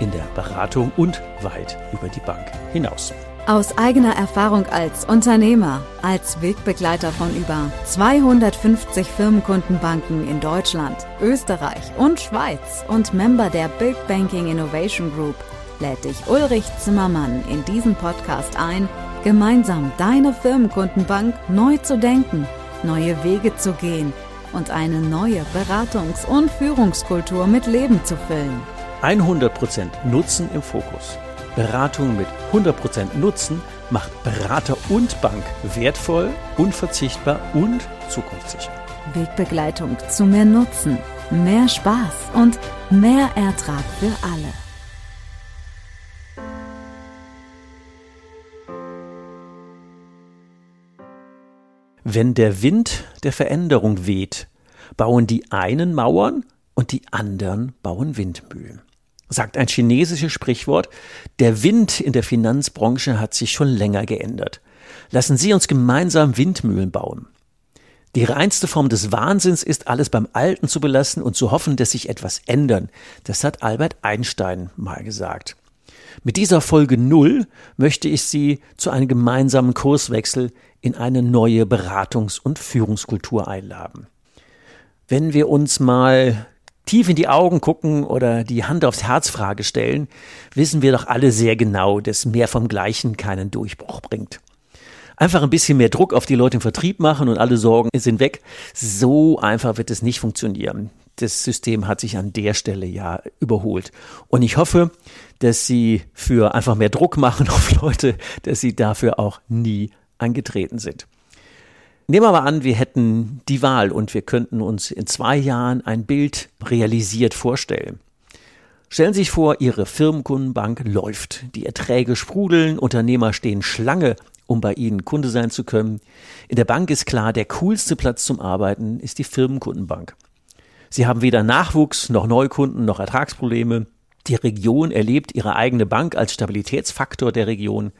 in der Beratung und weit über die Bank hinaus. Aus eigener Erfahrung als Unternehmer, als Wegbegleiter von über 250 Firmenkundenbanken in Deutschland, Österreich und Schweiz und Member der Big Banking Innovation Group lädt dich Ulrich Zimmermann in diesen Podcast ein, gemeinsam deine Firmenkundenbank neu zu denken, neue Wege zu gehen und eine neue Beratungs- und Führungskultur mit Leben zu füllen. 100% Nutzen im Fokus. Beratung mit 100% Nutzen macht Berater und Bank wertvoll, unverzichtbar und zukunftssicher. Wegbegleitung zu mehr Nutzen, mehr Spaß und mehr Ertrag für alle. Wenn der Wind der Veränderung weht, bauen die einen Mauern und die anderen bauen Windmühlen. Sagt ein chinesisches Sprichwort, der Wind in der Finanzbranche hat sich schon länger geändert. Lassen Sie uns gemeinsam Windmühlen bauen. Die reinste Form des Wahnsinns ist, alles beim Alten zu belassen und zu hoffen, dass sich etwas ändern. Das hat Albert Einstein mal gesagt. Mit dieser Folge Null möchte ich Sie zu einem gemeinsamen Kurswechsel in eine neue Beratungs- und Führungskultur einladen. Wenn wir uns mal tief in die Augen gucken oder die Hand aufs Herz Frage stellen, wissen wir doch alle sehr genau, dass mehr vom Gleichen keinen Durchbruch bringt. Einfach ein bisschen mehr Druck auf die Leute im Vertrieb machen und alle Sorgen sind weg. So einfach wird es nicht funktionieren. Das System hat sich an der Stelle ja überholt. Und ich hoffe, dass Sie für einfach mehr Druck machen auf Leute, dass Sie dafür auch nie angetreten sind. Nehmen wir mal an, wir hätten die Wahl und wir könnten uns in zwei Jahren ein Bild realisiert vorstellen. Stellen Sie sich vor, Ihre Firmenkundenbank läuft. Die Erträge sprudeln, Unternehmer stehen Schlange, um bei Ihnen Kunde sein zu können. In der Bank ist klar, der coolste Platz zum Arbeiten ist die Firmenkundenbank. Sie haben weder Nachwuchs noch Neukunden noch Ertragsprobleme. Die Region erlebt ihre eigene Bank als Stabilitätsfaktor der Region.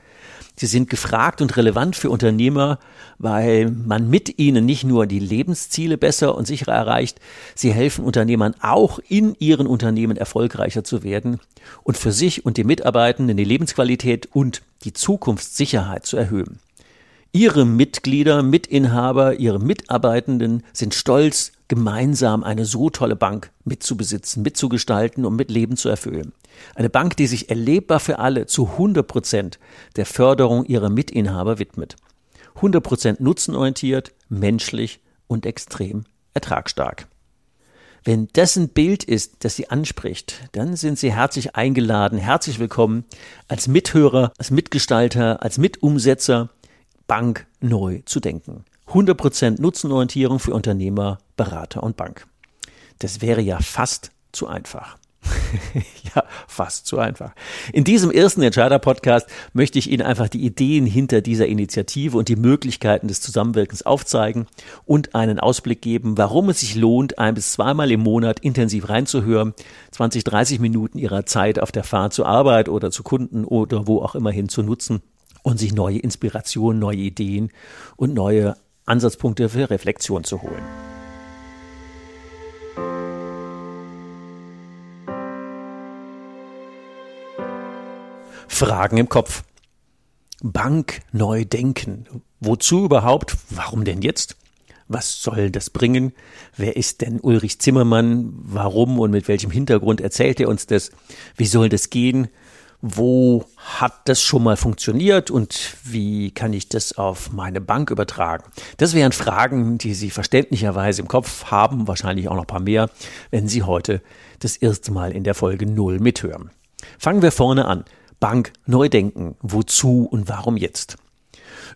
Sie sind gefragt und relevant für Unternehmer, weil man mit ihnen nicht nur die Lebensziele besser und sicherer erreicht, sie helfen Unternehmern auch in ihren Unternehmen erfolgreicher zu werden und für sich und die Mitarbeitenden die Lebensqualität und die Zukunftssicherheit zu erhöhen. Ihre Mitglieder, Mitinhaber, ihre Mitarbeitenden sind stolz, gemeinsam eine so tolle Bank mitzubesitzen, mitzugestalten und mit Leben zu erfüllen. Eine Bank, die sich erlebbar für alle zu 100 Prozent der Förderung ihrer Mitinhaber widmet. 100 Prozent nutzenorientiert, menschlich und extrem ertragstark. Wenn das ein Bild ist, das Sie anspricht, dann sind Sie herzlich eingeladen, herzlich willkommen als Mithörer, als Mitgestalter, als Mitumsetzer, Bank neu zu denken. 100% Nutzenorientierung für Unternehmer, Berater und Bank. Das wäre ja fast zu einfach. ja, fast zu einfach. In diesem ersten Entscheider-Podcast möchte ich Ihnen einfach die Ideen hinter dieser Initiative und die Möglichkeiten des Zusammenwirkens aufzeigen und einen Ausblick geben, warum es sich lohnt, ein bis zweimal im Monat intensiv reinzuhören, 20, 30 Minuten Ihrer Zeit auf der Fahrt zur Arbeit oder zu Kunden oder wo auch immer hin zu nutzen und sich neue Inspirationen, neue Ideen und neue Ansatzpunkte für Reflexion zu holen. Fragen im Kopf. Bank neu denken. Wozu überhaupt? Warum denn jetzt? Was soll das bringen? Wer ist denn Ulrich Zimmermann? Warum und mit welchem Hintergrund erzählt er uns das? Wie soll das gehen? wo hat das schon mal funktioniert und wie kann ich das auf meine Bank übertragen? Das wären Fragen, die Sie verständlicherweise im Kopf haben, wahrscheinlich auch noch ein paar mehr, wenn Sie heute das erste Mal in der Folge Null mithören. Fangen wir vorne an. Bank neu denken. Wozu und warum jetzt?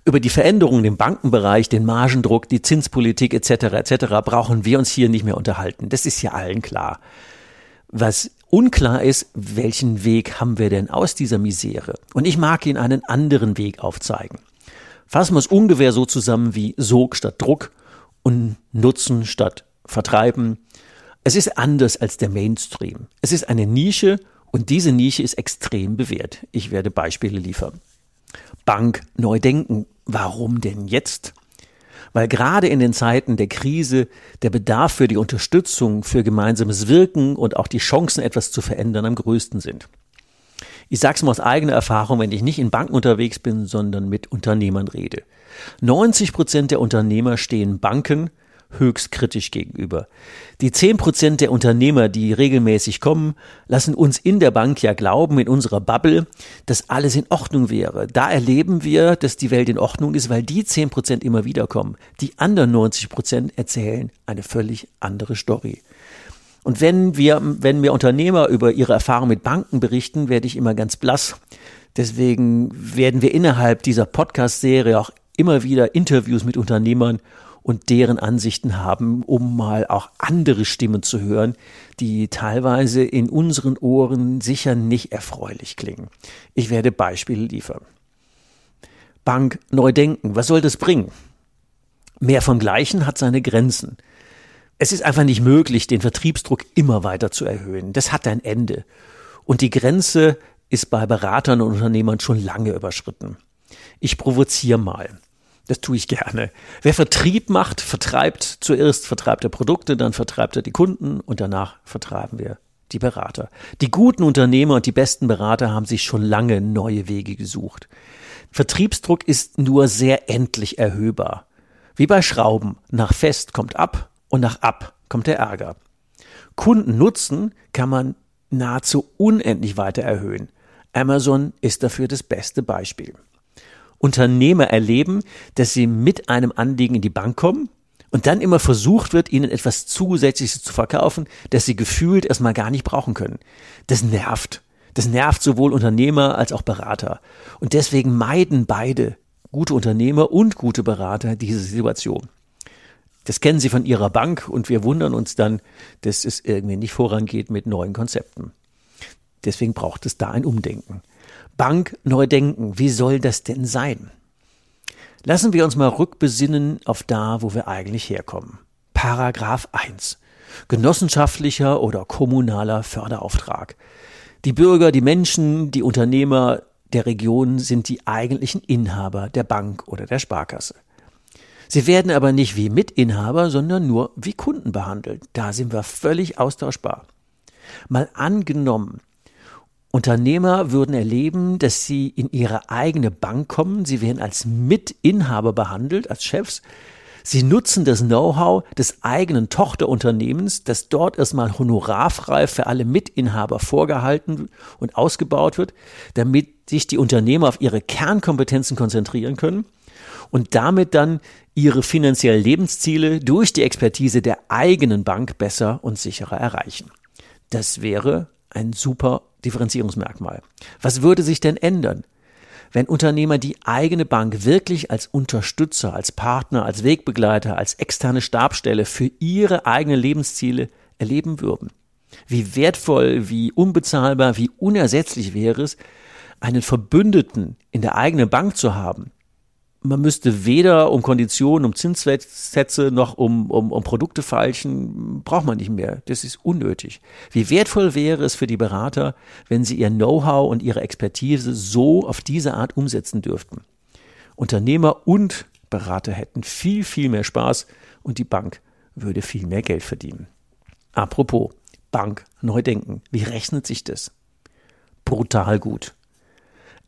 Über die Veränderungen im Bankenbereich, den Margendruck, die Zinspolitik etc. etc. brauchen wir uns hier nicht mehr unterhalten. Das ist ja allen klar. Was Unklar ist, welchen Weg haben wir denn aus dieser Misere? Und ich mag Ihnen einen anderen Weg aufzeigen. Fassen wir es ungefähr so zusammen wie Sog statt Druck und Nutzen statt Vertreiben. Es ist anders als der Mainstream. Es ist eine Nische und diese Nische ist extrem bewährt. Ich werde Beispiele liefern. Bank neu denken. Warum denn jetzt? weil gerade in den Zeiten der Krise der Bedarf für die Unterstützung, für gemeinsames Wirken und auch die Chancen, etwas zu verändern, am größten sind. Ich sage es mal aus eigener Erfahrung, wenn ich nicht in Banken unterwegs bin, sondern mit Unternehmern rede. 90 Prozent der Unternehmer stehen Banken höchst kritisch gegenüber. Die zehn Prozent der Unternehmer, die regelmäßig kommen, lassen uns in der Bank ja glauben, in unserer Bubble, dass alles in Ordnung wäre. Da erleben wir, dass die Welt in Ordnung ist, weil die zehn Prozent immer wieder kommen. Die anderen 90 Prozent erzählen eine völlig andere Story. Und wenn wir, wenn mir Unternehmer über ihre Erfahrung mit Banken berichten, werde ich immer ganz blass. Deswegen werden wir innerhalb dieser Podcast-Serie auch immer wieder Interviews mit Unternehmern und deren Ansichten haben, um mal auch andere Stimmen zu hören, die teilweise in unseren Ohren sicher nicht erfreulich klingen. Ich werde Beispiele liefern. Bank neu denken, was soll das bringen? Mehr vom Gleichen hat seine Grenzen. Es ist einfach nicht möglich, den Vertriebsdruck immer weiter zu erhöhen. Das hat ein Ende. Und die Grenze ist bei Beratern und Unternehmern schon lange überschritten. Ich provoziere mal. Das tue ich gerne. Wer Vertrieb macht, vertreibt zuerst vertreibt er Produkte, dann vertreibt er die Kunden und danach vertreiben wir die Berater. Die guten Unternehmer und die besten Berater haben sich schon lange neue Wege gesucht. Vertriebsdruck ist nur sehr endlich erhöhbar. Wie bei Schrauben. Nach fest kommt ab und nach ab kommt der Ärger. Kundennutzen kann man nahezu unendlich weiter erhöhen. Amazon ist dafür das beste Beispiel. Unternehmer erleben, dass sie mit einem Anliegen in die Bank kommen und dann immer versucht wird, ihnen etwas Zusätzliches zu verkaufen, das sie gefühlt erstmal gar nicht brauchen können. Das nervt. Das nervt sowohl Unternehmer als auch Berater. Und deswegen meiden beide, gute Unternehmer und gute Berater, diese Situation. Das kennen sie von ihrer Bank und wir wundern uns dann, dass es irgendwie nicht vorangeht mit neuen Konzepten. Deswegen braucht es da ein Umdenken. Bank neu denken. Wie soll das denn sein? Lassen wir uns mal rückbesinnen auf da, wo wir eigentlich herkommen. Paragraph 1. Genossenschaftlicher oder kommunaler Förderauftrag. Die Bürger, die Menschen, die Unternehmer der Region sind die eigentlichen Inhaber der Bank oder der Sparkasse. Sie werden aber nicht wie Mitinhaber, sondern nur wie Kunden behandelt. Da sind wir völlig austauschbar. Mal angenommen, Unternehmer würden erleben, dass sie in ihre eigene Bank kommen, sie werden als Mitinhaber behandelt, als Chefs. Sie nutzen das Know-how des eigenen Tochterunternehmens, das dort erstmal honorarfrei für alle Mitinhaber vorgehalten und ausgebaut wird, damit sich die Unternehmer auf ihre Kernkompetenzen konzentrieren können und damit dann ihre finanziellen Lebensziele durch die Expertise der eigenen Bank besser und sicherer erreichen. Das wäre ein super Differenzierungsmerkmal. Was würde sich denn ändern, wenn Unternehmer die eigene Bank wirklich als Unterstützer, als Partner, als Wegbegleiter, als externe Stabstelle für ihre eigenen Lebensziele erleben würden? Wie wertvoll, wie unbezahlbar, wie unersetzlich wäre es, einen Verbündeten in der eigenen Bank zu haben, man müsste weder um Konditionen, um Zinssätze noch um, um, um Produkte feilschen, braucht man nicht mehr. Das ist unnötig. Wie wertvoll wäre es für die Berater, wenn sie ihr Know-how und ihre Expertise so auf diese Art umsetzen dürften. Unternehmer und Berater hätten viel, viel mehr Spaß und die Bank würde viel mehr Geld verdienen. Apropos Bank neu denken. Wie rechnet sich das? Brutal gut.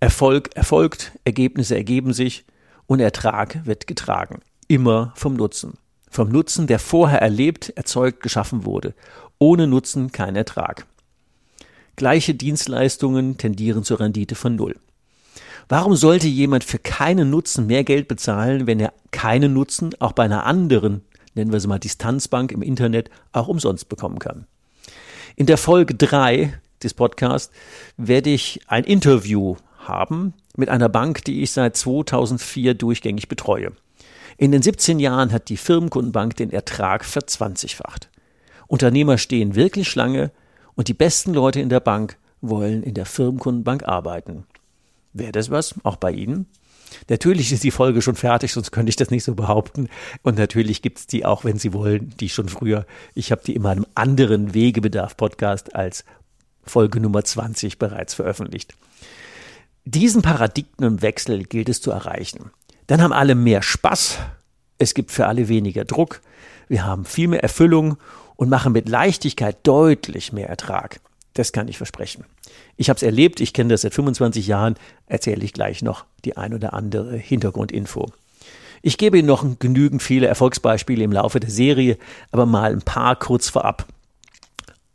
Erfolg erfolgt, Ergebnisse ergeben sich und Ertrag wird getragen. Immer vom Nutzen. Vom Nutzen, der vorher erlebt, erzeugt, geschaffen wurde. Ohne Nutzen kein Ertrag. Gleiche Dienstleistungen tendieren zur Rendite von Null. Warum sollte jemand für keinen Nutzen mehr Geld bezahlen, wenn er keinen Nutzen auch bei einer anderen, nennen wir sie mal Distanzbank im Internet, auch umsonst bekommen kann? In der Folge drei des Podcasts werde ich ein Interview haben mit einer Bank, die ich seit 2004 durchgängig betreue. In den 17 Jahren hat die Firmenkundenbank den Ertrag verzwanzigfacht. Unternehmer stehen wirklich Schlange Und die besten Leute in der Bank wollen in der Firmenkundenbank arbeiten. Wäre das was? Auch bei Ihnen? Natürlich ist die Folge schon fertig, sonst könnte ich das nicht so behaupten. Und natürlich gibt es die auch, wenn Sie wollen, die schon früher. Ich habe die in meinem anderen Wegebedarf-Podcast als Folge Nummer 20 bereits veröffentlicht. Diesen Paradigmenwechsel gilt es zu erreichen. Dann haben alle mehr Spaß, es gibt für alle weniger Druck, wir haben viel mehr Erfüllung und machen mit Leichtigkeit deutlich mehr Ertrag. Das kann ich versprechen. Ich habe es erlebt, ich kenne das seit 25 Jahren, erzähle ich gleich noch die ein oder andere Hintergrundinfo. Ich gebe Ihnen noch genügend viele Erfolgsbeispiele im Laufe der Serie, aber mal ein paar kurz vorab.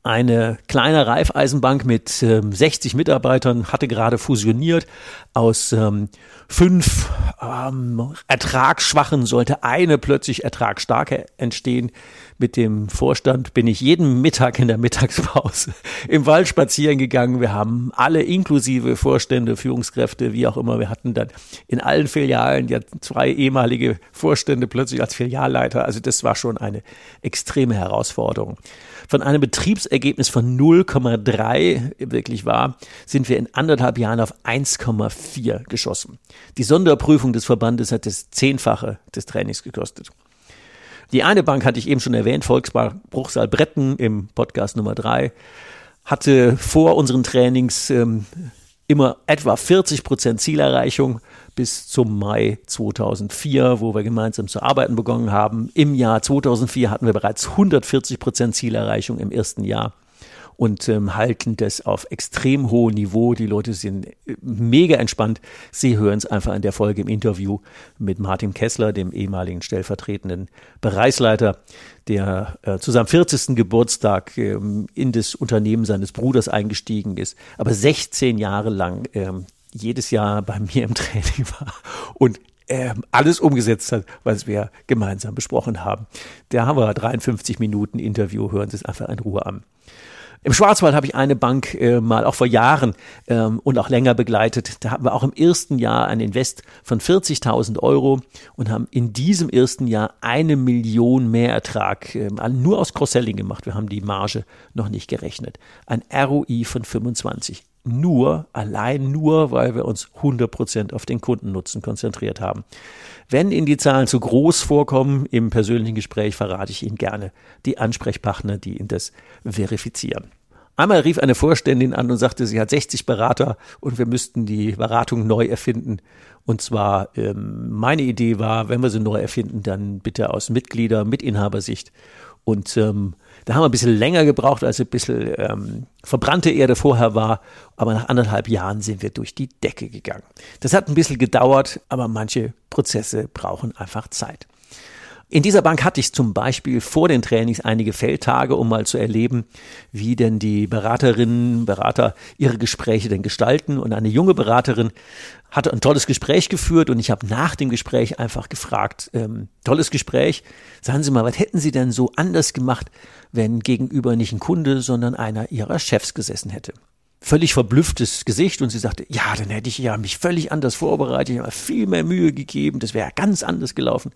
Eine kleine Reifeisenbank mit ähm, 60 Mitarbeitern hatte gerade fusioniert. Aus ähm, fünf ähm, Ertragsschwachen sollte eine plötzlich ertragsstarke entstehen. Mit dem Vorstand bin ich jeden Mittag in der Mittagspause im Wald spazieren gegangen. Wir haben alle inklusive Vorstände, Führungskräfte, wie auch immer. Wir hatten dann in allen Filialen ja zwei ehemalige Vorstände plötzlich als Filialleiter. Also das war schon eine extreme Herausforderung. Von einem Betriebsergebnis von 0,3 wirklich war, sind wir in anderthalb Jahren auf 1,4 geschossen. Die Sonderprüfung des Verbandes hat das Zehnfache des Trainings gekostet. Die eine Bank hatte ich eben schon erwähnt, Volksbank Bruchsal Bretten im Podcast Nummer drei, hatte vor unseren Trainings ähm, immer etwa 40 Prozent Zielerreichung bis zum Mai 2004, wo wir gemeinsam zu arbeiten begonnen haben. Im Jahr 2004 hatten wir bereits 140 Prozent Zielerreichung im ersten Jahr und ähm, halten das auf extrem hohem Niveau. Die Leute sind äh, mega entspannt. Sie hören es einfach in der Folge im Interview mit Martin Kessler, dem ehemaligen stellvertretenden Bereichsleiter, der äh, zu seinem 40. Geburtstag ähm, in das Unternehmen seines Bruders eingestiegen ist, aber 16 Jahre lang ähm, jedes Jahr bei mir im Training war und ähm, alles umgesetzt hat, was wir gemeinsam besprochen haben. Da haben wir 53 Minuten Interview, hören Sie es einfach in Ruhe an. Im Schwarzwald habe ich eine Bank äh, mal auch vor Jahren ähm, und auch länger begleitet. Da hatten wir auch im ersten Jahr ein Invest von 40.000 Euro und haben in diesem ersten Jahr eine Million Mehrertrag äh, nur aus Cross-Selling gemacht. Wir haben die Marge noch nicht gerechnet. Ein ROI von 25 nur, allein nur, weil wir uns 100% auf den Kundennutzen konzentriert haben. Wenn Ihnen die Zahlen zu groß vorkommen im persönlichen Gespräch, verrate ich Ihnen gerne die Ansprechpartner, die Ihnen das verifizieren. Einmal rief eine Vorständin an und sagte, sie hat 60 Berater und wir müssten die Beratung neu erfinden. Und zwar, ähm, meine Idee war, wenn wir sie neu erfinden, dann bitte aus Mitglieder, Mitinhabersicht. Und ähm, da haben wir ein bisschen länger gebraucht, als ein bisschen ähm, verbrannte Erde vorher war. Aber nach anderthalb Jahren sind wir durch die Decke gegangen. Das hat ein bisschen gedauert, aber manche Prozesse brauchen einfach Zeit. In dieser Bank hatte ich zum Beispiel vor den Trainings einige Feldtage, um mal zu erleben, wie denn die Beraterinnen, Berater ihre Gespräche denn gestalten. Und eine junge Beraterin hatte ein tolles Gespräch geführt und ich habe nach dem Gespräch einfach gefragt, ähm, tolles Gespräch, sagen Sie mal, was hätten Sie denn so anders gemacht, wenn gegenüber nicht ein Kunde, sondern einer Ihrer Chefs gesessen hätte? Völlig verblüfftes Gesicht und sie sagte, ja, dann hätte ich ja mich völlig anders vorbereitet, ich habe viel mehr Mühe gegeben, das wäre ganz anders gelaufen.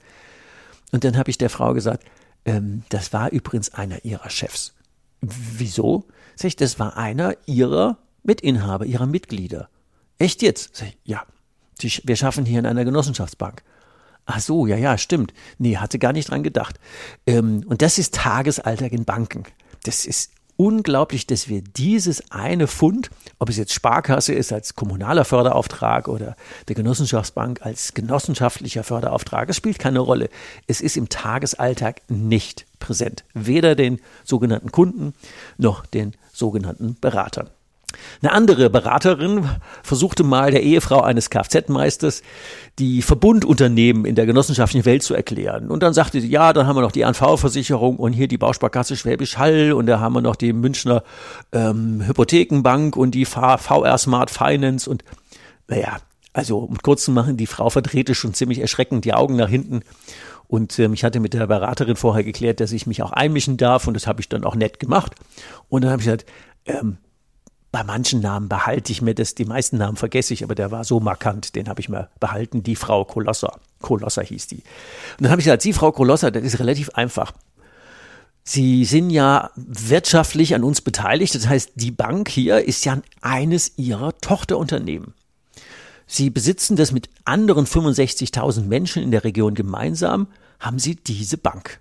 Und dann habe ich der Frau gesagt, ähm, das war übrigens einer ihrer Chefs. Wieso? Sag ich, das war einer ihrer Mitinhaber, ihrer Mitglieder. Echt jetzt? Sag ich, ja. Wir schaffen hier in einer Genossenschaftsbank. Ach so, ja, ja, stimmt. Nee, hatte gar nicht dran gedacht. Ähm, und das ist Tagesalltag in Banken. Das ist unglaublich, dass wir dieses eine Fund, ob es jetzt Sparkasse ist als kommunaler Förderauftrag oder der Genossenschaftsbank als genossenschaftlicher Förderauftrag, es spielt keine Rolle. Es ist im Tagesalltag nicht präsent. Weder den sogenannten Kunden noch den sogenannten Beratern. Eine andere Beraterin versuchte mal der Ehefrau eines Kfz-Meisters die Verbundunternehmen in der genossenschaftlichen Welt zu erklären. Und dann sagte sie, ja, dann haben wir noch die ANV-Versicherung und hier die Bausparkasse Schwäbisch Hall und da haben wir noch die Münchner ähm, Hypothekenbank und die VR Smart Finance und naja, also um kurz zu machen, die Frau verdrehte schon ziemlich erschreckend die Augen nach hinten. Und ähm, ich hatte mit der Beraterin vorher geklärt, dass ich mich auch einmischen darf und das habe ich dann auch nett gemacht. Und dann habe ich gesagt, ähm, bei manchen Namen behalte ich mir das, die meisten Namen vergesse ich, aber der war so markant, den habe ich mir behalten, die Frau Kolosser. Kolosser hieß die. Und dann habe ich gesagt, die Frau Kolosser, das ist relativ einfach. Sie sind ja wirtschaftlich an uns beteiligt. Das heißt, die Bank hier ist ja eines ihrer Tochterunternehmen. Sie besitzen das mit anderen 65.000 Menschen in der Region gemeinsam, haben Sie diese Bank.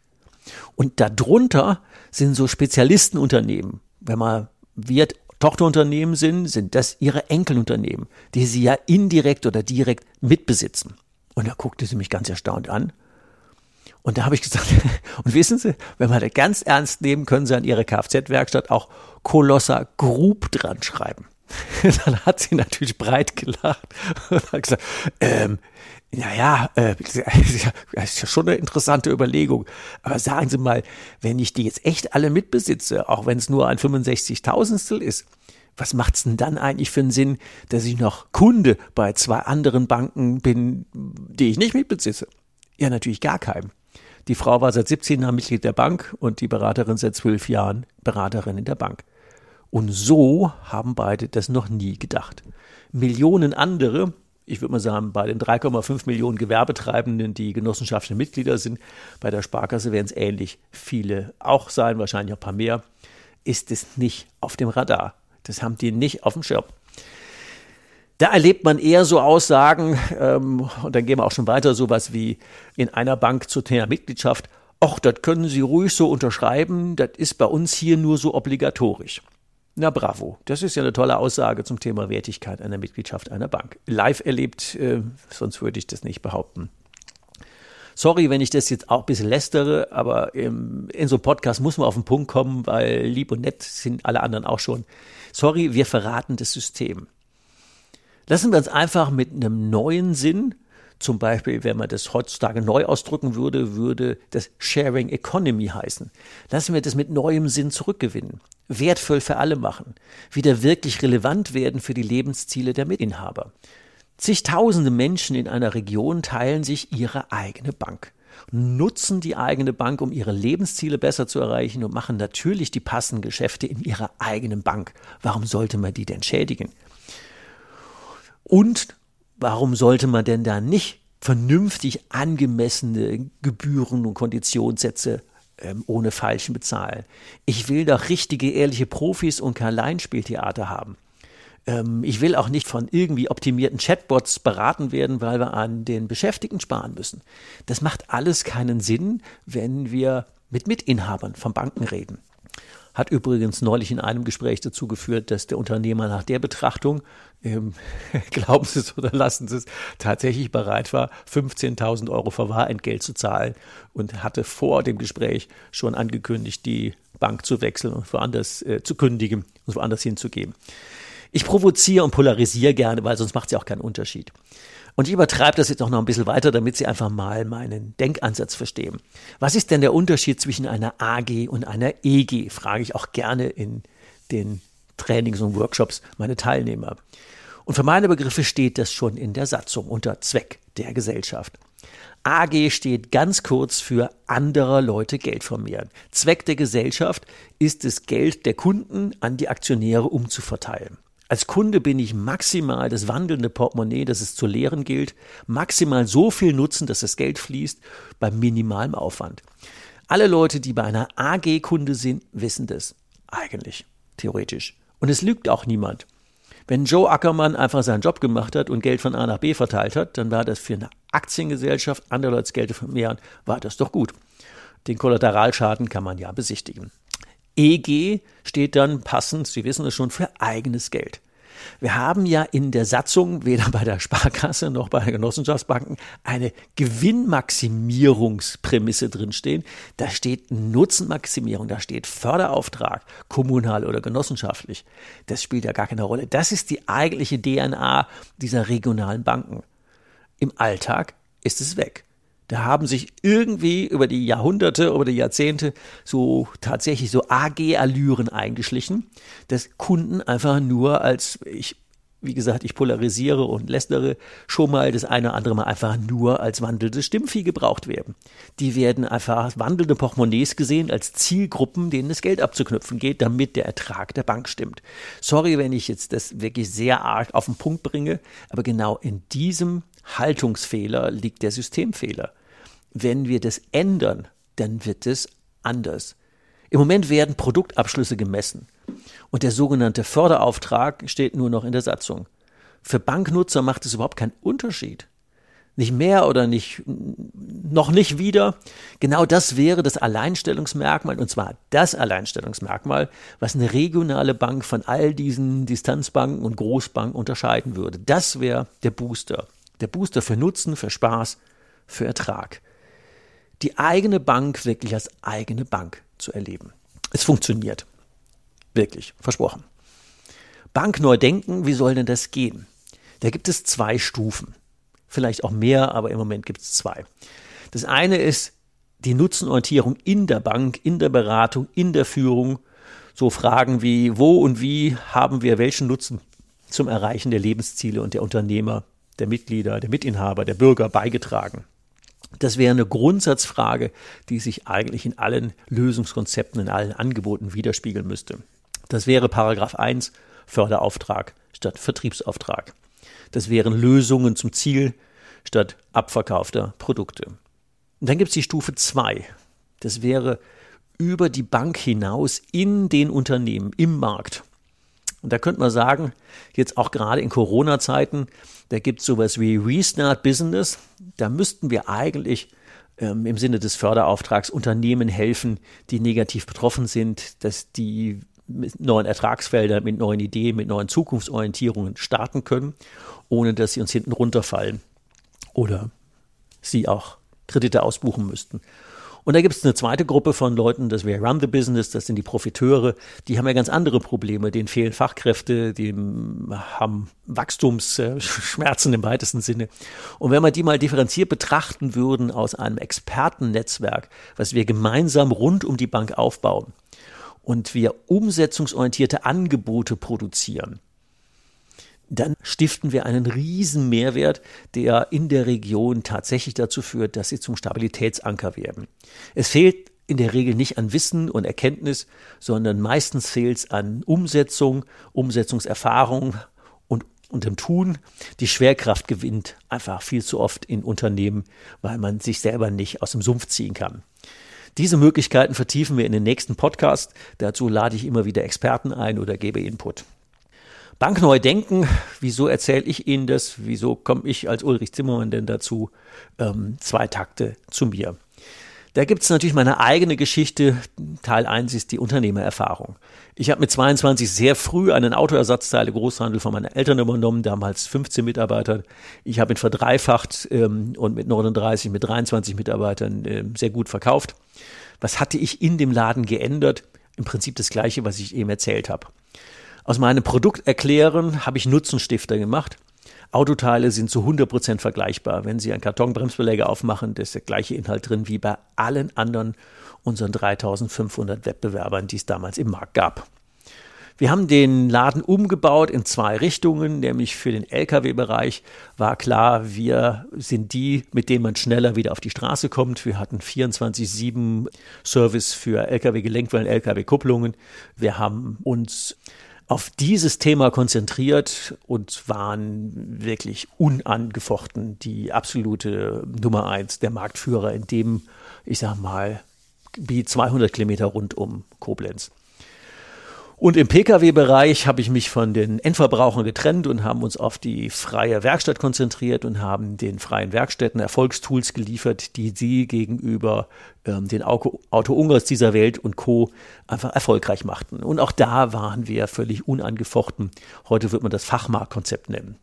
Und darunter sind so Spezialistenunternehmen. Wenn man wir Tochterunternehmen sind, sind das ihre Enkelunternehmen, die sie ja indirekt oder direkt mitbesitzen. Und da guckte sie mich ganz erstaunt an. Und da habe ich gesagt, und wissen Sie, wenn wir das ganz ernst nehmen, können Sie an Ihre Kfz-Werkstatt auch Colossa Group dran schreiben. Dann hat sie natürlich breit gelacht und hat gesagt, ähm, naja, äh, das ist ja schon eine interessante Überlegung. Aber sagen Sie mal, wenn ich die jetzt echt alle mitbesitze, auch wenn es nur ein 65.000stel ist, was macht's denn dann eigentlich für einen Sinn, dass ich noch Kunde bei zwei anderen Banken bin, die ich nicht mitbesitze? Ja, natürlich gar keinem. Die Frau war seit 17 Jahren Mitglied der Bank und die Beraterin seit zwölf Jahren Beraterin in der Bank. Und so haben beide das noch nie gedacht. Millionen andere, ich würde mal sagen, bei den 3,5 Millionen Gewerbetreibenden, die genossenschaftliche Mitglieder sind, bei der Sparkasse werden es ähnlich viele auch sein, wahrscheinlich auch ein paar mehr, ist es nicht auf dem Radar. Das haben die nicht auf dem Schirm. Da erlebt man eher so Aussagen, ähm, und dann gehen wir auch schon weiter, sowas wie in einer Bank zur Thema Mitgliedschaft, ach, das können Sie ruhig so unterschreiben, das ist bei uns hier nur so obligatorisch. Na bravo, das ist ja eine tolle Aussage zum Thema Wertigkeit einer Mitgliedschaft einer Bank. Live erlebt, äh, sonst würde ich das nicht behaupten. Sorry, wenn ich das jetzt auch ein bisschen lästere, aber im, in so einem Podcast muss man auf den Punkt kommen, weil lieb und nett sind alle anderen auch schon. Sorry, wir verraten das System. Lassen wir uns einfach mit einem neuen Sinn zum Beispiel, wenn man das heutzutage neu ausdrücken würde, würde das Sharing Economy heißen. Lassen wir das mit neuem Sinn zurückgewinnen, wertvoll für alle machen, wieder wirklich relevant werden für die Lebensziele der Mitinhaber. Zigtausende Menschen in einer Region teilen sich ihre eigene Bank, nutzen die eigene Bank, um ihre Lebensziele besser zu erreichen und machen natürlich die passenden Geschäfte in ihrer eigenen Bank. Warum sollte man die denn schädigen? Und warum sollte man denn da nicht vernünftig angemessene Gebühren und Konditionssätze ähm, ohne Falschen bezahlen? Ich will doch richtige, ehrliche Profis und kein Alleinspieltheater haben. Ähm, ich will auch nicht von irgendwie optimierten Chatbots beraten werden, weil wir an den Beschäftigten sparen müssen. Das macht alles keinen Sinn, wenn wir mit Mitinhabern von Banken reden. Hat übrigens neulich in einem Gespräch dazu geführt, dass der Unternehmer nach der Betrachtung, ähm, glauben Sie es oder lassen Sie es, tatsächlich bereit war, 15.000 Euro Verwahrentgelt zu zahlen und hatte vor dem Gespräch schon angekündigt, die Bank zu wechseln und woanders äh, zu kündigen und woanders hinzugeben. Ich provoziere und polarisiere gerne, weil sonst macht es ja auch keinen Unterschied. Und ich übertreibe das jetzt auch noch ein bisschen weiter, damit Sie einfach mal meinen Denkansatz verstehen. Was ist denn der Unterschied zwischen einer AG und einer EG? Frage ich auch gerne in den Trainings und Workshops meine Teilnehmer. Und für meine Begriffe steht das schon in der Satzung unter Zweck der Gesellschaft. AG steht ganz kurz für anderer Leute Geld vermehren. Zweck der Gesellschaft ist es, Geld der Kunden an die Aktionäre umzuverteilen. Als Kunde bin ich maximal das wandelnde Portemonnaie, das es zu leeren gilt, maximal so viel nutzen, dass das Geld fließt, bei minimalem Aufwand. Alle Leute, die bei einer AG Kunde sind, wissen das. Eigentlich, theoretisch. Und es lügt auch niemand. Wenn Joe Ackermann einfach seinen Job gemacht hat und Geld von A nach B verteilt hat, dann war das für eine Aktiengesellschaft, andere Leute Geld vermehren, war das doch gut. Den Kollateralschaden kann man ja besichtigen. EG steht dann passend, Sie wissen es schon, für eigenes Geld. Wir haben ja in der Satzung, weder bei der Sparkasse noch bei Genossenschaftsbanken, eine Gewinnmaximierungsprämisse drinstehen. Da steht Nutzenmaximierung, da steht Förderauftrag, kommunal oder genossenschaftlich. Das spielt ja gar keine Rolle. Das ist die eigentliche DNA dieser regionalen Banken. Im Alltag ist es weg. Da haben sich irgendwie über die Jahrhunderte, über die Jahrzehnte so tatsächlich so AG-Allüren eingeschlichen, dass Kunden einfach nur als ich wie gesagt, ich polarisiere und lästere schon mal das eine oder andere Mal einfach nur als wandelndes Stimmvieh gebraucht werden. Die werden einfach wandelnde Portemonnaies gesehen als Zielgruppen, denen das Geld abzuknüpfen geht, damit der Ertrag der Bank stimmt. Sorry, wenn ich jetzt das wirklich sehr arg auf den Punkt bringe, aber genau in diesem Haltungsfehler liegt der Systemfehler. Wenn wir das ändern, dann wird es anders. Im Moment werden Produktabschlüsse gemessen und der sogenannte Förderauftrag steht nur noch in der Satzung. Für Banknutzer macht es überhaupt keinen Unterschied. Nicht mehr oder nicht, noch nicht wieder. Genau das wäre das Alleinstellungsmerkmal, und zwar das Alleinstellungsmerkmal, was eine regionale Bank von all diesen Distanzbanken und Großbanken unterscheiden würde. Das wäre der Booster. Der Booster für Nutzen, für Spaß, für Ertrag. Die eigene Bank wirklich als eigene Bank zu erleben. Es funktioniert. Wirklich, versprochen. Bank neu denken, wie soll denn das gehen? Da gibt es zwei Stufen. Vielleicht auch mehr, aber im Moment gibt es zwei. Das eine ist die Nutzenorientierung in der Bank, in der Beratung, in der Führung. So Fragen wie, wo und wie haben wir welchen Nutzen zum Erreichen der Lebensziele und der Unternehmer, der Mitglieder, der Mitinhaber, der Bürger beigetragen? Das wäre eine Grundsatzfrage, die sich eigentlich in allen Lösungskonzepten, in allen Angeboten widerspiegeln müsste. Das wäre Paragraph 1 Förderauftrag statt Vertriebsauftrag. Das wären Lösungen zum Ziel statt abverkaufter Produkte. Und dann gibt es die Stufe 2. Das wäre über die Bank hinaus in den Unternehmen, im Markt. Und da könnte man sagen, jetzt auch gerade in Corona-Zeiten, da gibt es sowas wie Restart Business. Da müssten wir eigentlich ähm, im Sinne des Förderauftrags Unternehmen helfen, die negativ betroffen sind, dass die mit neuen Ertragsfeldern, mit neuen Ideen, mit neuen Zukunftsorientierungen starten können, ohne dass sie uns hinten runterfallen oder sie auch Kredite ausbuchen müssten. Und da gibt es eine zweite Gruppe von Leuten, das wäre Run the Business, das sind die Profiteure, die haben ja ganz andere Probleme, denen fehlen Fachkräfte, die haben Wachstumsschmerzen im weitesten Sinne. Und wenn wir die mal differenziert betrachten würden aus einem Expertennetzwerk, was wir gemeinsam rund um die Bank aufbauen und wir umsetzungsorientierte Angebote produzieren, dann stiften wir einen riesen Mehrwert, der in der Region tatsächlich dazu führt, dass sie zum Stabilitätsanker werden. Es fehlt in der Regel nicht an Wissen und Erkenntnis, sondern meistens fehlt es an Umsetzung, Umsetzungserfahrung und, und dem Tun. Die Schwerkraft gewinnt einfach viel zu oft in Unternehmen, weil man sich selber nicht aus dem Sumpf ziehen kann. Diese Möglichkeiten vertiefen wir in den nächsten Podcast. Dazu lade ich immer wieder Experten ein oder gebe Input. Bankneu denken, wieso erzähle ich Ihnen das? Wieso komme ich als Ulrich Zimmermann denn dazu? Ähm, zwei Takte zu mir. Da gibt es natürlich meine eigene Geschichte. Teil 1 ist die Unternehmererfahrung. Ich habe mit 22 sehr früh einen Autoersatzteile Großhandel von meinen Eltern übernommen, damals 15 Mitarbeiter. Ich habe ihn verdreifacht ähm, und mit 39, mit 23 Mitarbeitern äh, sehr gut verkauft. Was hatte ich in dem Laden geändert? Im Prinzip das Gleiche, was ich eben erzählt habe. Aus meinem Produkt erklären habe ich Nutzenstifter gemacht. Autoteile sind zu 100% vergleichbar. Wenn Sie einen Kartonbremsbeläger aufmachen, da ist der gleiche Inhalt drin wie bei allen anderen unseren 3500 Wettbewerbern, die es damals im Markt gab. Wir haben den Laden umgebaut in zwei Richtungen, nämlich für den Lkw-Bereich war klar, wir sind die, mit denen man schneller wieder auf die Straße kommt. Wir hatten 24-7 Service für Lkw-Gelenkwellen, Lkw-Kupplungen. Wir haben uns auf dieses Thema konzentriert und waren wirklich unangefochten die absolute Nummer eins, der Marktführer in dem, ich sag mal, wie 200 Kilometer rund um Koblenz. Und im Pkw-Bereich habe ich mich von den Endverbrauchern getrennt und haben uns auf die freie Werkstatt konzentriert und haben den freien Werkstätten Erfolgstools geliefert, die sie gegenüber ähm, den Auto-Ungers dieser Welt und Co. einfach erfolgreich machten. Und auch da waren wir völlig unangefochten. Heute wird man das Fachmarktkonzept nennen.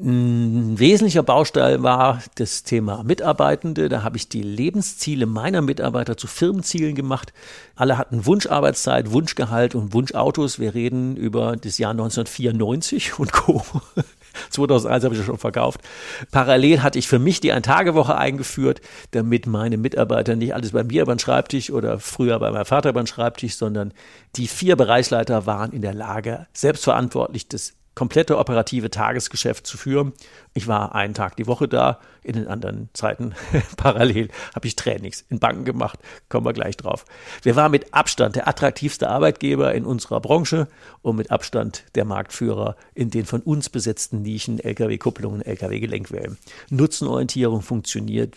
Ein wesentlicher Baustein war das Thema Mitarbeitende. Da habe ich die Lebensziele meiner Mitarbeiter zu Firmenzielen gemacht. Alle hatten Wunscharbeitszeit, Wunschgehalt und Wunschautos. Wir reden über das Jahr 1994 und Co. 2001 habe ich ja schon verkauft. Parallel hatte ich für mich die Ein-Tage-Woche eingeführt, damit meine Mitarbeiter nicht alles bei mir über den Schreibtisch oder früher bei meinem Vater über den Schreibtisch, sondern die vier Bereichsleiter waren in der Lage, selbstverantwortlich das komplette operative Tagesgeschäft zu führen. Ich war einen Tag die Woche da, in den anderen Zeiten parallel habe ich Trainings in Banken gemacht, kommen wir gleich drauf. Wir waren mit Abstand der attraktivste Arbeitgeber in unserer Branche und mit Abstand der Marktführer in den von uns besetzten Nischen Lkw-Kupplungen, Lkw-Gelenkwellen. Nutzenorientierung funktioniert.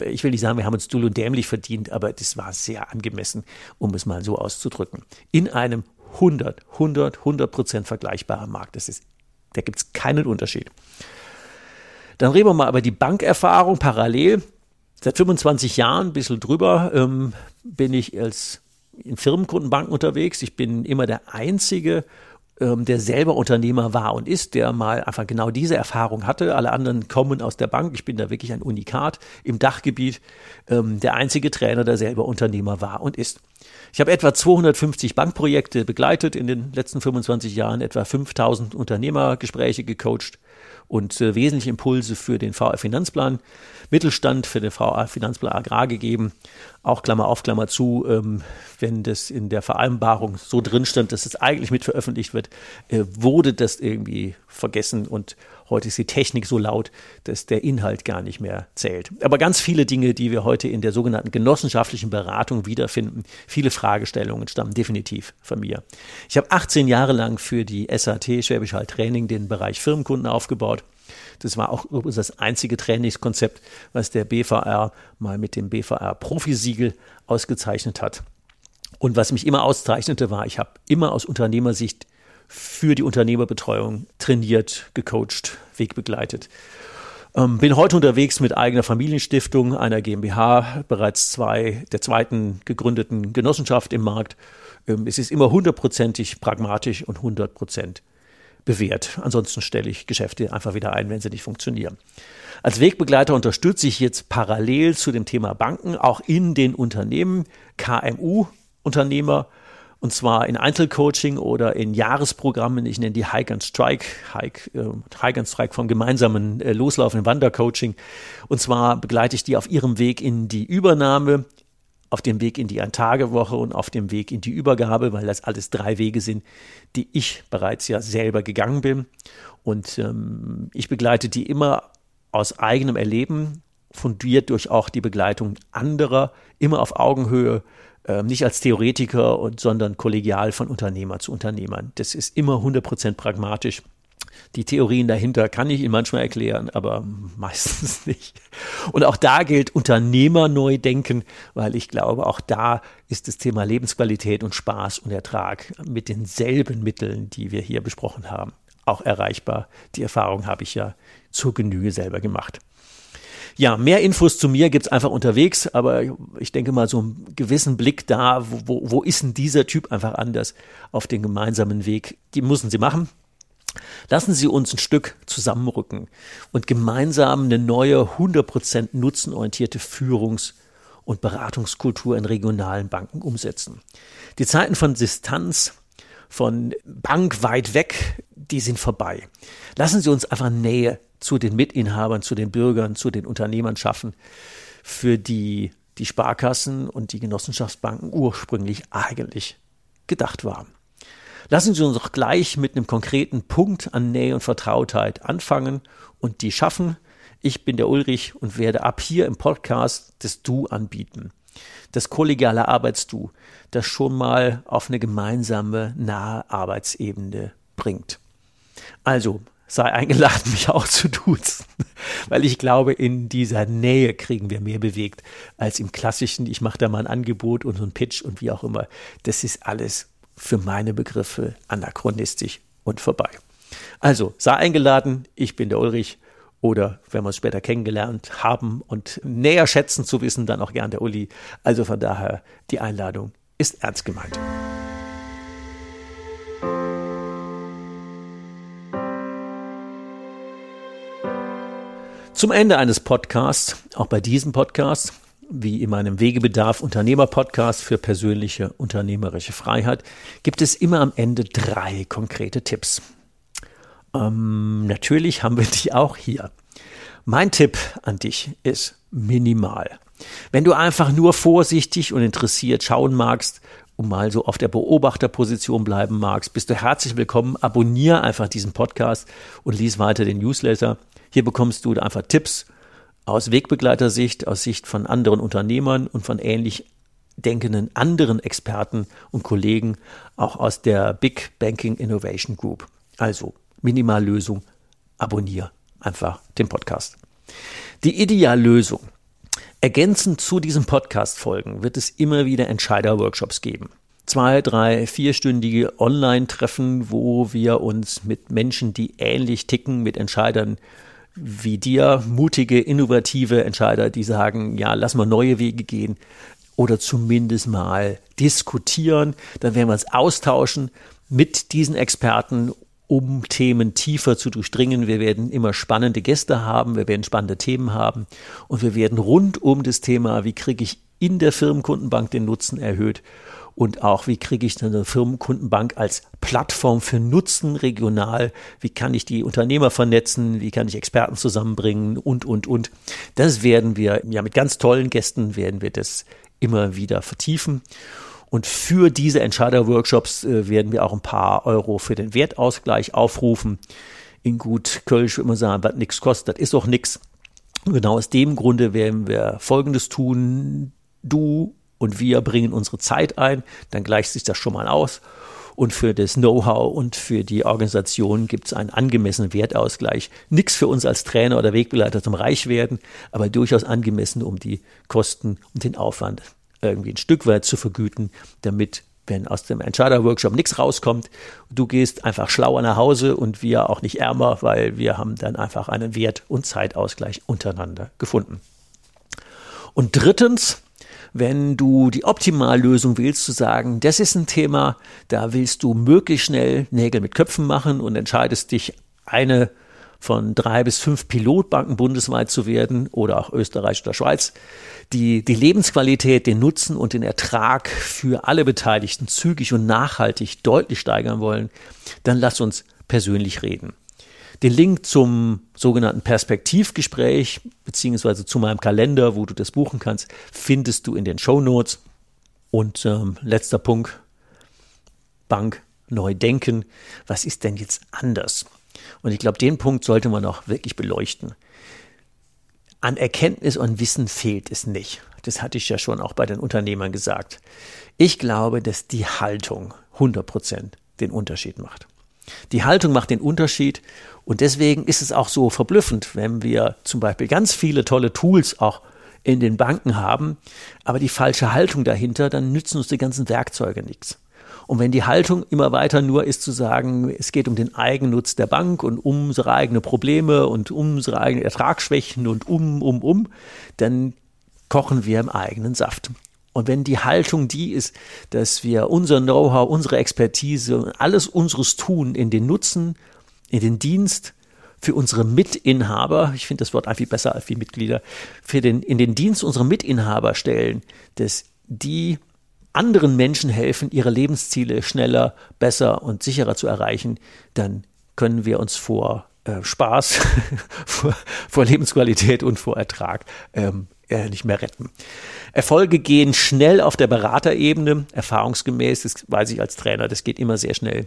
Ich will nicht sagen, wir haben uns dull und dämlich verdient, aber das war sehr angemessen, um es mal so auszudrücken. In einem 100, 100, 100 Prozent vergleichbarer Markt. Das ist, da gibt es keinen Unterschied. Dann reden wir mal über die Bankerfahrung parallel. Seit 25 Jahren, ein bisschen drüber, ähm, bin ich als in Firmenkundenbanken unterwegs. Ich bin immer der Einzige, ähm, der selber Unternehmer war und ist, der mal einfach genau diese Erfahrung hatte. Alle anderen kommen aus der Bank. Ich bin da wirklich ein Unikat im Dachgebiet. Ähm, der einzige Trainer, der selber Unternehmer war und ist. Ich habe etwa 250 Bankprojekte begleitet in den letzten 25 Jahren, etwa 5000 Unternehmergespräche gecoacht und äh, wesentliche Impulse für den VR Finanzplan Mittelstand, für den VR Finanzplan Agrar gegeben. Auch Klammer auf, Klammer zu, ähm, wenn das in der Vereinbarung so drin stand, dass es eigentlich mit veröffentlicht wird, äh, wurde das irgendwie vergessen und Heute ist die Technik so laut, dass der Inhalt gar nicht mehr zählt. Aber ganz viele Dinge, die wir heute in der sogenannten genossenschaftlichen Beratung wiederfinden, viele Fragestellungen stammen definitiv von mir. Ich habe 18 Jahre lang für die SAT Schwäbisch Hall Training den Bereich Firmenkunden aufgebaut. Das war auch übrigens das einzige Trainingskonzept, was der BVR mal mit dem BVR Profisiegel ausgezeichnet hat. Und was mich immer auszeichnete, war, ich habe immer aus Unternehmersicht für die Unternehmerbetreuung trainiert, gecoacht, wegbegleitet. Ähm, bin heute unterwegs mit eigener Familienstiftung, einer GmbH, bereits zwei, der zweiten gegründeten Genossenschaft im Markt. Ähm, es ist immer hundertprozentig pragmatisch und hundertprozentig bewährt. Ansonsten stelle ich Geschäfte einfach wieder ein, wenn sie nicht funktionieren. Als Wegbegleiter unterstütze ich jetzt parallel zu dem Thema Banken auch in den Unternehmen KMU-Unternehmer und zwar in Einzelcoaching oder in Jahresprogrammen. Ich nenne die Hike and Strike, Hike, äh, Hike and Strike vom gemeinsamen äh, Loslaufen im Wandercoaching. Und zwar begleite ich die auf ihrem Weg in die Übernahme, auf dem Weg in die Ein-Tage-Woche und auf dem Weg in die Übergabe, weil das alles drei Wege sind, die ich bereits ja selber gegangen bin. Und ähm, ich begleite die immer aus eigenem Erleben, fundiert durch auch die Begleitung anderer, immer auf Augenhöhe, ähm, nicht als Theoretiker, und, sondern kollegial von Unternehmer zu Unternehmern. Das ist immer 100% pragmatisch. Die Theorien dahinter kann ich Ihnen manchmal erklären, aber meistens nicht. Und auch da gilt Unternehmer neu denken, weil ich glaube, auch da ist das Thema Lebensqualität und Spaß und Ertrag mit denselben Mitteln, die wir hier besprochen haben, auch erreichbar. Die Erfahrung habe ich ja zur Genüge selber gemacht. Ja, mehr Infos zu mir gibt's einfach unterwegs, aber ich denke mal, so einen gewissen Blick da, wo, wo ist denn dieser Typ einfach anders auf den gemeinsamen Weg, die müssen Sie machen. Lassen Sie uns ein Stück zusammenrücken und gemeinsam eine neue 100% nutzenorientierte Führungs- und Beratungskultur in regionalen Banken umsetzen. Die Zeiten von Distanz, von Bank weit weg, die sind vorbei. Lassen Sie uns einfach Nähe zu den Mitinhabern, zu den Bürgern, zu den Unternehmern schaffen, für die die Sparkassen und die Genossenschaftsbanken ursprünglich eigentlich gedacht waren. Lassen Sie uns doch gleich mit einem konkreten Punkt an Nähe und Vertrautheit anfangen und die schaffen. Ich bin der Ulrich und werde ab hier im Podcast das Du anbieten. Das kollegiale Arbeitsdu, das schon mal auf eine gemeinsame, nahe Arbeitsebene bringt. Also sei eingeladen, mich auch zu duzen, weil ich glaube, in dieser Nähe kriegen wir mehr bewegt als im klassischen, ich mache da mal ein Angebot und so ein Pitch und wie auch immer. Das ist alles für meine Begriffe anachronistisch und vorbei. Also, sei eingeladen, ich bin der Ulrich oder wenn wir uns später kennengelernt haben und näher schätzen zu wissen, dann auch gern der Uli. Also von daher, die Einladung ist ernst gemeint. Zum Ende eines Podcasts, auch bei diesem Podcast, wie in meinem Wegebedarf Unternehmer Podcast für persönliche unternehmerische Freiheit, gibt es immer am Ende drei konkrete Tipps. Ähm, natürlich haben wir die auch hier. Mein Tipp an dich ist minimal. Wenn du einfach nur vorsichtig und interessiert schauen magst und mal so auf der Beobachterposition bleiben magst, bist du herzlich willkommen. Abonniere einfach diesen Podcast und lies weiter den Newsletter. Hier bekommst du einfach Tipps aus Wegbegleitersicht, aus Sicht von anderen Unternehmern und von ähnlich denkenden anderen Experten und Kollegen, auch aus der Big Banking Innovation Group. Also Minimallösung, abonniere einfach den Podcast. Die Ideallösung. Ergänzend zu diesen Podcast-Folgen wird es immer wieder Entscheider-Workshops geben. Zwei, drei, vierstündige Online-Treffen, wo wir uns mit Menschen, die ähnlich ticken, mit Entscheidern wie dir, mutige, innovative Entscheider, die sagen, ja, lass mal neue Wege gehen oder zumindest mal diskutieren. Dann werden wir uns austauschen mit diesen Experten um Themen tiefer zu durchdringen. Wir werden immer spannende Gäste haben, wir werden spannende Themen haben und wir werden rund um das Thema, wie kriege ich in der Firmenkundenbank den Nutzen erhöht und auch wie kriege ich eine Firmenkundenbank als Plattform für Nutzen regional, wie kann ich die Unternehmer vernetzen, wie kann ich Experten zusammenbringen und, und, und. Das werden wir, ja mit ganz tollen Gästen werden wir das immer wieder vertiefen. Und für diese Entscheider-Workshops äh, werden wir auch ein paar Euro für den Wertausgleich aufrufen. In gut Kölsch man sagen, was nichts kostet, das ist auch nichts. Genau aus dem Grunde werden wir Folgendes tun. Du und wir bringen unsere Zeit ein, dann gleicht sich das schon mal aus. Und für das Know-how und für die Organisation gibt es einen angemessenen Wertausgleich. Nichts für uns als Trainer oder Wegbegleiter zum Reichwerden, aber durchaus angemessen, um die Kosten und den Aufwand irgendwie ein Stück weit zu vergüten, damit wenn aus dem Entscheider-Workshop nichts rauskommt, du gehst einfach schlauer nach Hause und wir auch nicht ärmer, weil wir haben dann einfach einen Wert- und Zeitausgleich untereinander gefunden. Und drittens, wenn du die Optimallösung willst, zu sagen, das ist ein Thema, da willst du möglichst schnell Nägel mit Köpfen machen und entscheidest dich, eine von drei bis fünf Pilotbanken bundesweit zu werden oder auch Österreich oder Schweiz, die die Lebensqualität, den Nutzen und den Ertrag für alle Beteiligten zügig und nachhaltig deutlich steigern wollen, dann lass uns persönlich reden. Den Link zum sogenannten Perspektivgespräch beziehungsweise zu meinem Kalender, wo du das buchen kannst, findest du in den Show Notes. Und ähm, letzter Punkt, Bank neu denken. Was ist denn jetzt anders? Und ich glaube, den Punkt sollte man auch wirklich beleuchten. An Erkenntnis und Wissen fehlt es nicht. Das hatte ich ja schon auch bei den Unternehmern gesagt. Ich glaube, dass die Haltung 100 Prozent den Unterschied macht. Die Haltung macht den Unterschied und deswegen ist es auch so verblüffend, wenn wir zum Beispiel ganz viele tolle Tools auch in den Banken haben, aber die falsche Haltung dahinter, dann nützen uns die ganzen Werkzeuge nichts. Und wenn die Haltung immer weiter nur ist zu sagen, es geht um den Eigennutz der Bank und um unsere eigenen Probleme und um unsere eigenen Ertragsschwächen und um, um, um, dann kochen wir im eigenen Saft. Und wenn die Haltung die ist, dass wir unser Know-how, unsere Expertise, alles unseres Tun in den Nutzen, in den Dienst für unsere Mitinhaber, ich finde das Wort einfach besser als wie Mitglieder, für den, in den Dienst unserer Mitinhaber stellen, dass die anderen Menschen helfen, ihre Lebensziele schneller, besser und sicherer zu erreichen, dann können wir uns vor äh, Spaß, vor, vor, Lebensqualität und vor Ertrag ähm, äh, nicht mehr retten. Erfolge gehen schnell auf der Beraterebene, erfahrungsgemäß, das weiß ich als Trainer, das geht immer sehr schnell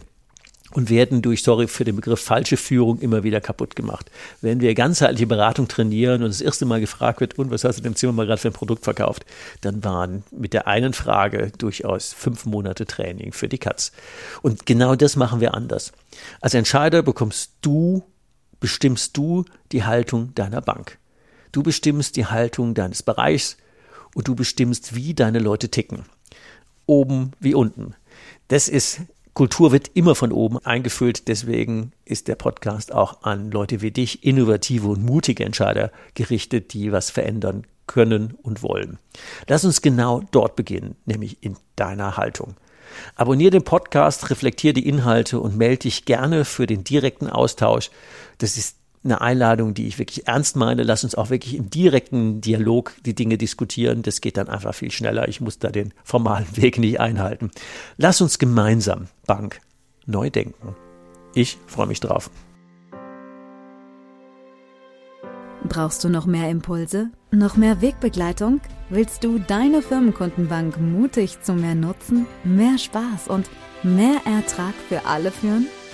und werden durch, sorry für den Begriff, falsche Führung immer wieder kaputt gemacht. Wenn wir ganzheitliche Beratung trainieren und das erste Mal gefragt wird, und was hast du dem Zimmer mal gerade für ein Produkt verkauft, dann waren mit der einen Frage durchaus fünf Monate Training für die Katz. Und genau das machen wir anders. Als Entscheider bekommst du, bestimmst du die Haltung deiner Bank. Du bestimmst die Haltung deines Bereichs und du bestimmst, wie deine Leute ticken. Oben wie unten. Das ist Kultur wird immer von oben eingefüllt. Deswegen ist der Podcast auch an Leute wie dich, innovative und mutige Entscheider gerichtet, die was verändern können und wollen. Lass uns genau dort beginnen, nämlich in deiner Haltung. Abonniere den Podcast, reflektiere die Inhalte und melde dich gerne für den direkten Austausch. Das ist eine Einladung, die ich wirklich ernst meine. Lass uns auch wirklich im direkten Dialog die Dinge diskutieren. Das geht dann einfach viel schneller. Ich muss da den formalen Weg nicht einhalten. Lass uns gemeinsam Bank neu denken. Ich freue mich drauf. Brauchst du noch mehr Impulse? Noch mehr Wegbegleitung? Willst du deine Firmenkundenbank mutig zu mehr Nutzen, mehr Spaß und mehr Ertrag für alle führen?